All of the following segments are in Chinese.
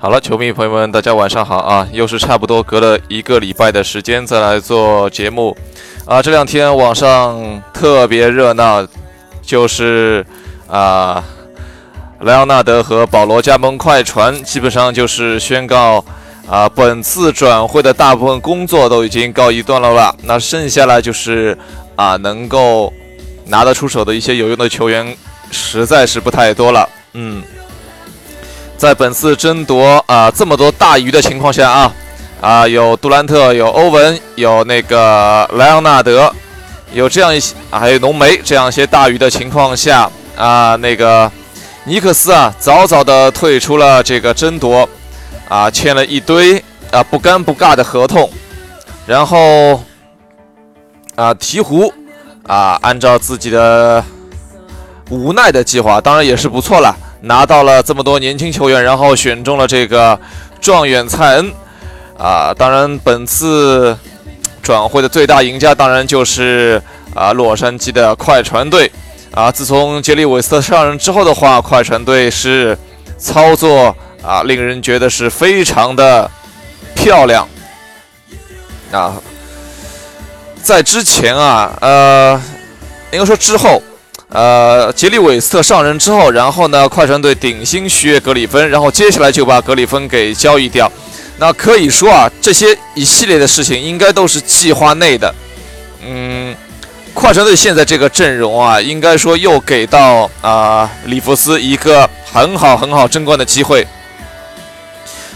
好了，球迷朋友们，大家晚上好啊！又是差不多隔了一个礼拜的时间再来做节目啊。这两天网上特别热闹，就是啊，莱昂纳德和保罗加盟快船，基本上就是宣告啊，本次转会的大部分工作都已经告一段落了。那剩下来就是啊，能够拿得出手的一些有用的球员，实在是不太多了。嗯。在本次争夺啊这么多大鱼的情况下啊，啊有杜兰特，有欧文，有那个莱昂纳德，有这样一些，还有浓眉这样一些大鱼的情况下啊，那个尼克斯啊早早的退出了这个争夺，啊签了一堆啊不尴不尬的合同，然后啊鹈鹕啊按照自己的无奈的计划，当然也是不错了。拿到了这么多年轻球员，然后选中了这个状元蔡恩，啊，当然本次转会的最大赢家当然就是啊洛杉矶的快船队，啊，自从杰里韦斯特上任之后的话，快船队是操作啊令人觉得是非常的漂亮，啊，在之前啊，呃，应该说之后。呃，杰里韦斯特上任之后，然后呢，快船队顶薪续约格里芬，然后接下来就把格里芬给交易掉。那可以说啊，这些一系列的事情应该都是计划内的。嗯，快船队现在这个阵容啊，应该说又给到啊里弗斯一个很好很好争冠的机会。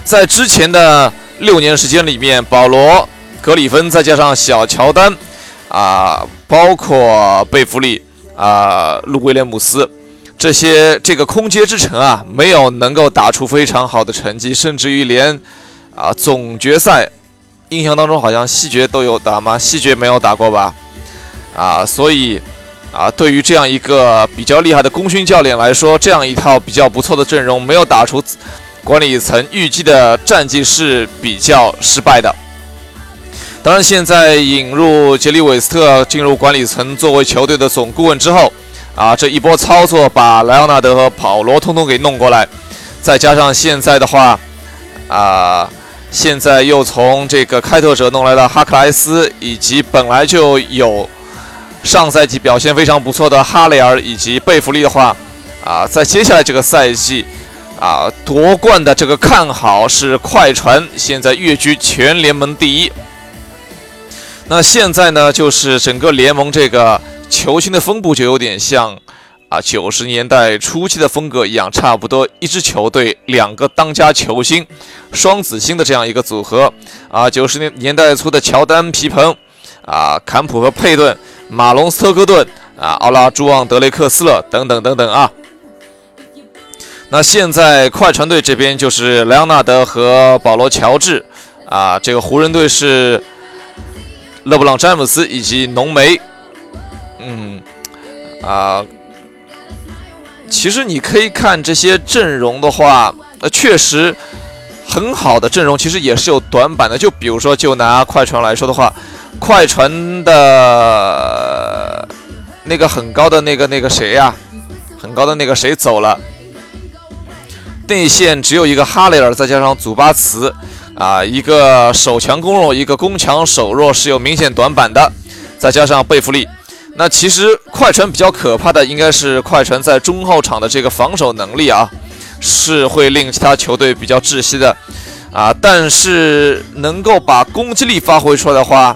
在之前的六年时间里面，保罗、格里芬再加上小乔丹啊，包括贝弗利。啊，路威廉姆斯，这些这个空接之城啊，没有能够打出非常好的成绩，甚至于连啊总决赛，印象当中好像西决都有打吗？西决没有打过吧？啊，所以啊，对于这样一个比较厉害的功勋教练来说，这样一套比较不错的阵容没有打出管理层预计的战绩是比较失败的。当然，现在引入杰里韦斯特进入管理层作为球队的总顾问之后，啊，这一波操作把莱昂纳德和保罗通通给弄过来，再加上现在的话，啊，现在又从这个开拓者弄来了哈克莱斯，以及本来就有上赛季表现非常不错的哈雷尔以及贝弗利的话，啊，在接下来这个赛季，啊，夺冠的这个看好是快船，现在跃居全联盟第一。那现在呢，就是整个联盟这个球星的分布就有点像啊九十年代初期的风格一样，差不多一支球队两个当家球星，双子星的这样一个组合啊。九十年年代初的乔丹、皮蓬啊，坎普和佩顿，马龙、斯特克顿啊，奥拉朱旺、德雷克斯勒等等等等啊。那现在快船队这边就是莱昂纳德和保罗乔治啊，这个湖人队是。勒布朗·詹姆斯以及浓眉，嗯，啊，其实你可以看这些阵容的话，呃，确实很好的阵容，其实也是有短板的。就比如说，就拿快船来说的话，快船的那个很高的那个那个谁呀，很高的那个谁走了，内线只有一个哈雷尔，再加上祖巴茨。啊，一个守强攻弱，一个攻强守弱是有明显短板的，再加上贝弗利，那其实快船比较可怕的应该是快船在中后场的这个防守能力啊，是会令其他球队比较窒息的啊。但是能够把攻击力发挥出来的话，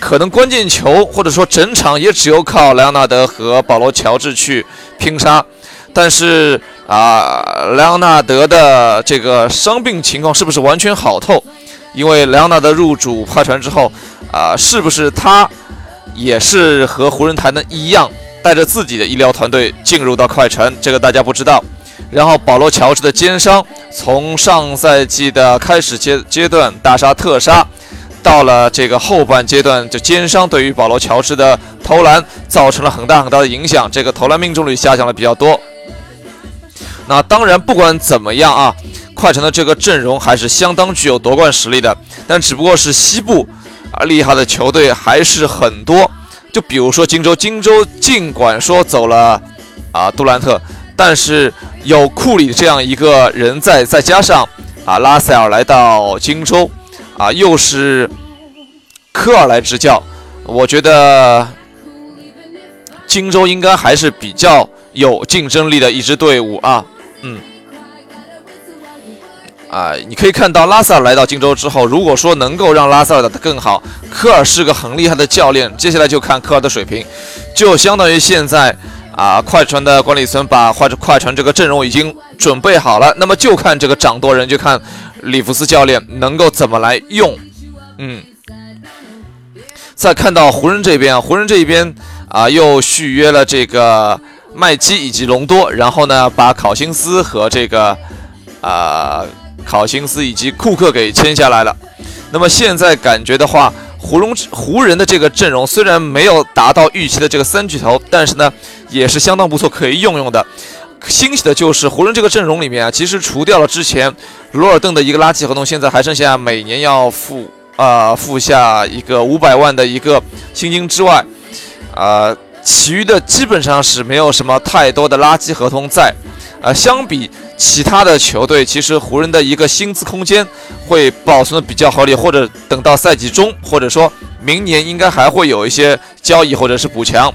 可能关键球或者说整场也只有靠莱昂纳德和保罗乔治去拼杀，但是。啊，莱昂纳德的这个伤病情况是不是完全好透？因为莱昂纳德入主快船之后，啊，是不是他也是和湖人谈的一样，带着自己的医疗团队进入到快船？这个大家不知道。然后保罗乔治的肩伤，从上赛季的开始阶阶段大杀特杀，到了这个后半阶段，就肩伤对于保罗乔治的投篮造成了很大很大的影响，这个投篮命中率下降了比较多。那当然，不管怎么样啊，快船的这个阵容还是相当具有夺冠实力的。但只不过是西部啊，厉害的球队还是很多。就比如说荆州，荆州尽管说走了啊杜兰特，但是有库里这样一个人在，再加上啊，拉塞尔来到荆州，啊，又是科尔来执教，我觉得荆州应该还是比较有竞争力的一支队伍啊，啊，你可以看到拉塞尔来到荆州之后，如果说能够让拉塞尔打得更好，科尔是个很厉害的教练，接下来就看科尔的水平，就相当于现在啊，快船的管理层把快快船这个阵容已经准备好了，那么就看这个掌舵人，就看里弗斯教练能够怎么来用。嗯，再看到湖人这边啊，湖人这一边啊，又续约了这个麦基以及隆多，然后呢，把考辛斯和这个啊。考辛斯以及库克给签下来了，那么现在感觉的话，湖龙湖人的这个阵容虽然没有达到预期的这个三巨头，但是呢也是相当不错，可以用用的。欣喜的就是湖人这个阵容里面啊，其实除掉了之前罗尔邓的一个垃圾合同，现在还剩下每年要付啊付下一个五百万的一个薪金之外，啊，其余的基本上是没有什么太多的垃圾合同在。啊，相比其他的球队，其实湖人的一个薪资空间会保存的比较合理，或者等到赛季中，或者说明年应该还会有一些交易或者是补强。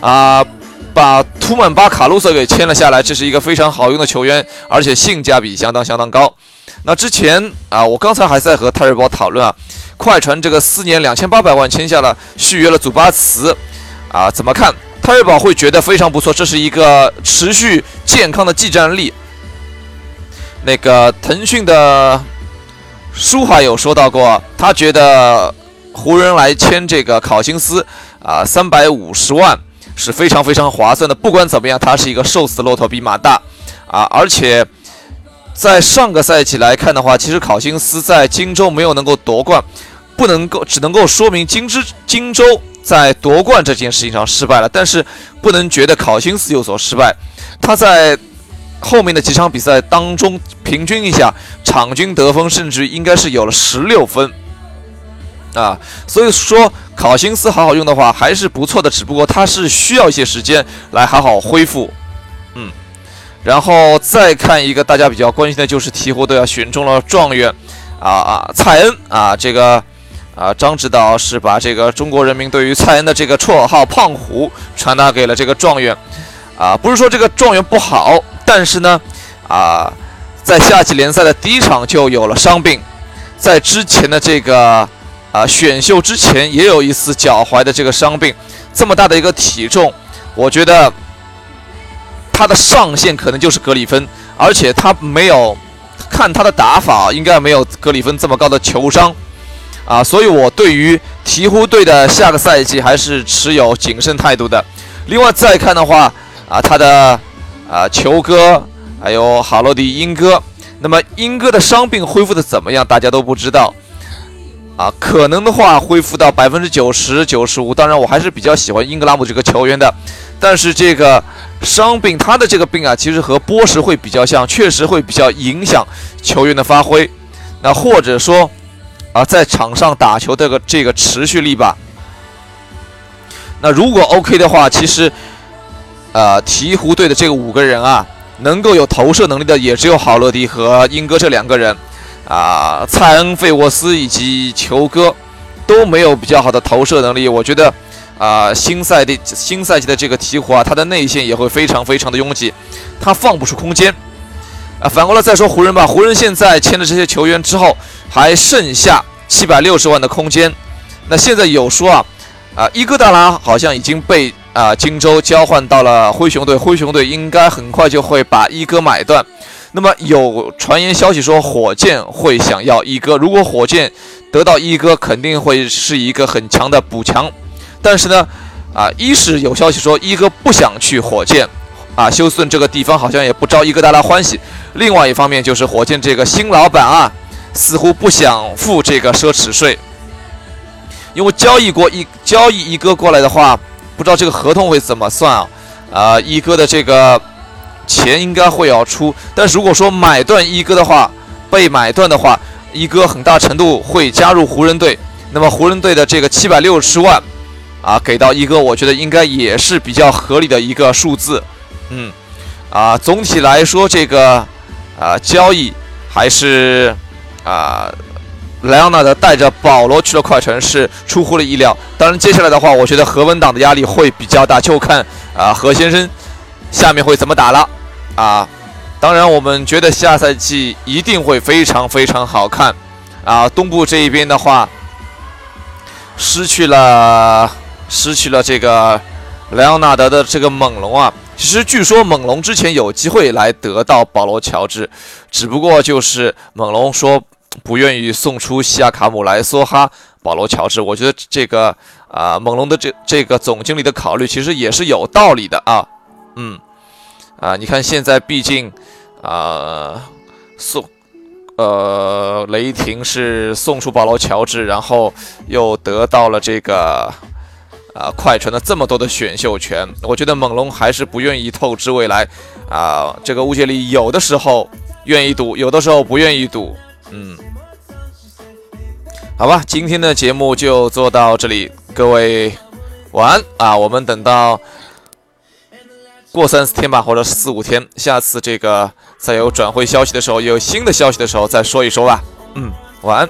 啊，把图曼巴卡鲁索给签了下来，这是一个非常好用的球员，而且性价比相当相当高。那之前啊，我刚才还在和泰瑞宝讨论啊，快船这个四年两千八百万签下了续约了祖巴茨，啊，怎么看？泰瑞宝会觉得非常不错，这是一个持续健康的技战力。那个腾讯的舒海有说到过，他觉得湖人来签这个考辛斯啊，三百五十万是非常非常划算的。不管怎么样，他是一个瘦死骆驼比马大啊！而且在上个赛季来看的话，其实考辛斯在荆州没有能够夺冠，不能够只能够说明荆之荆州。在夺冠这件事情上失败了，但是不能觉得考辛斯有所失败。他在后面的几场比赛当中，平均一下，场均得分甚至应该是有了十六分啊。所以说，考辛斯好好用的话还是不错的，只不过他是需要一些时间来好好恢复。嗯，然后再看一个大家比较关心的就是鹈鹕队啊选中了状元啊啊蔡恩啊这个。啊，张指导是把这个中国人民对于蔡恩的这个绰号“胖虎”传达给了这个状元，啊，不是说这个状元不好，但是呢，啊，在夏季联赛的第一场就有了伤病，在之前的这个啊选秀之前也有一次脚踝的这个伤病，这么大的一个体重，我觉得他的上限可能就是格里芬，而且他没有看他的打法，应该没有格里芬这么高的球商。啊，所以我对于鹈鹕队的下个赛季还是持有谨慎态度的。另外再看的话，啊，他的啊球哥还有哈罗迪英哥，那么英哥的伤病恢复的怎么样？大家都不知道。啊，可能的话恢复到百分之九十九十五。当然，我还是比较喜欢英格拉姆这个球员的。但是这个伤病，他的这个病啊，其实和波什会比较像，确实会比较影响球员的发挥。那或者说。啊，在场上打球这个这个持续力吧。那如果 OK 的话，其实，呃，鹈鹕队的这个五个人啊，能够有投射能力的也只有郝乐迪和英哥这两个人。啊，蔡恩、费沃斯以及球哥都没有比较好的投射能力。我觉得，啊，新赛季新赛季的这个鹈鹕啊，他的内线也会非常非常的拥挤，他放不出空间。啊，反过来再说湖人吧，湖人现在签了这些球员之后。还剩下七百六十万的空间，那现在有说啊，啊伊戈达拉好像已经被啊荆州交换到了灰熊队，灰熊队应该很快就会把一哥买断。那么有传言消息说火箭会想要一哥，如果火箭得到一哥，肯定会是一个很强的补强。但是呢，啊一是有消息说一哥不想去火箭，啊休斯顿这个地方好像也不招伊戈达拉欢喜。另外一方面就是火箭这个新老板啊。似乎不想付这个奢侈税，因为交易过一交易一哥过来的话，不知道这个合同会怎么算啊？啊，一哥的这个钱应该会要出，但是如果说买断一哥的话，被买断的话，一哥很大程度会加入湖人队，那么湖人队的这个七百六十万啊，给到一哥，我觉得应该也是比较合理的一个数字。嗯，啊，总体来说这个啊交易。还是啊，莱昂纳德带着保罗去了快船是出乎了意料。当然，接下来的话，我觉得何文党的压力会比较大，就看啊何先生下面会怎么打了啊。当然，我们觉得下赛季一定会非常非常好看啊。东部这一边的话，失去了失去了这个莱昂纳德的这个猛龙啊。其实据说猛龙之前有机会来得到保罗乔治，只不过就是猛龙说不愿意送出西亚卡姆来梭哈保罗乔治。我觉得这个啊，猛龙的这这个总经理的考虑其实也是有道理的啊。嗯，啊，你看现在毕竟啊送呃雷霆是送出保罗乔治，然后又得到了这个。啊，快船的这么多的选秀权，我觉得猛龙还是不愿意透支未来。啊，这个乌杰里有的时候愿意赌，有的时候不愿意赌。嗯，好吧，今天的节目就做到这里，各位晚安啊！我们等到过三四天吧，或者四五天，下次这个再有转会消息的时候，有新的消息的时候再说一说吧。嗯，晚安。